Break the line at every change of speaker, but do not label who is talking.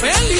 Well,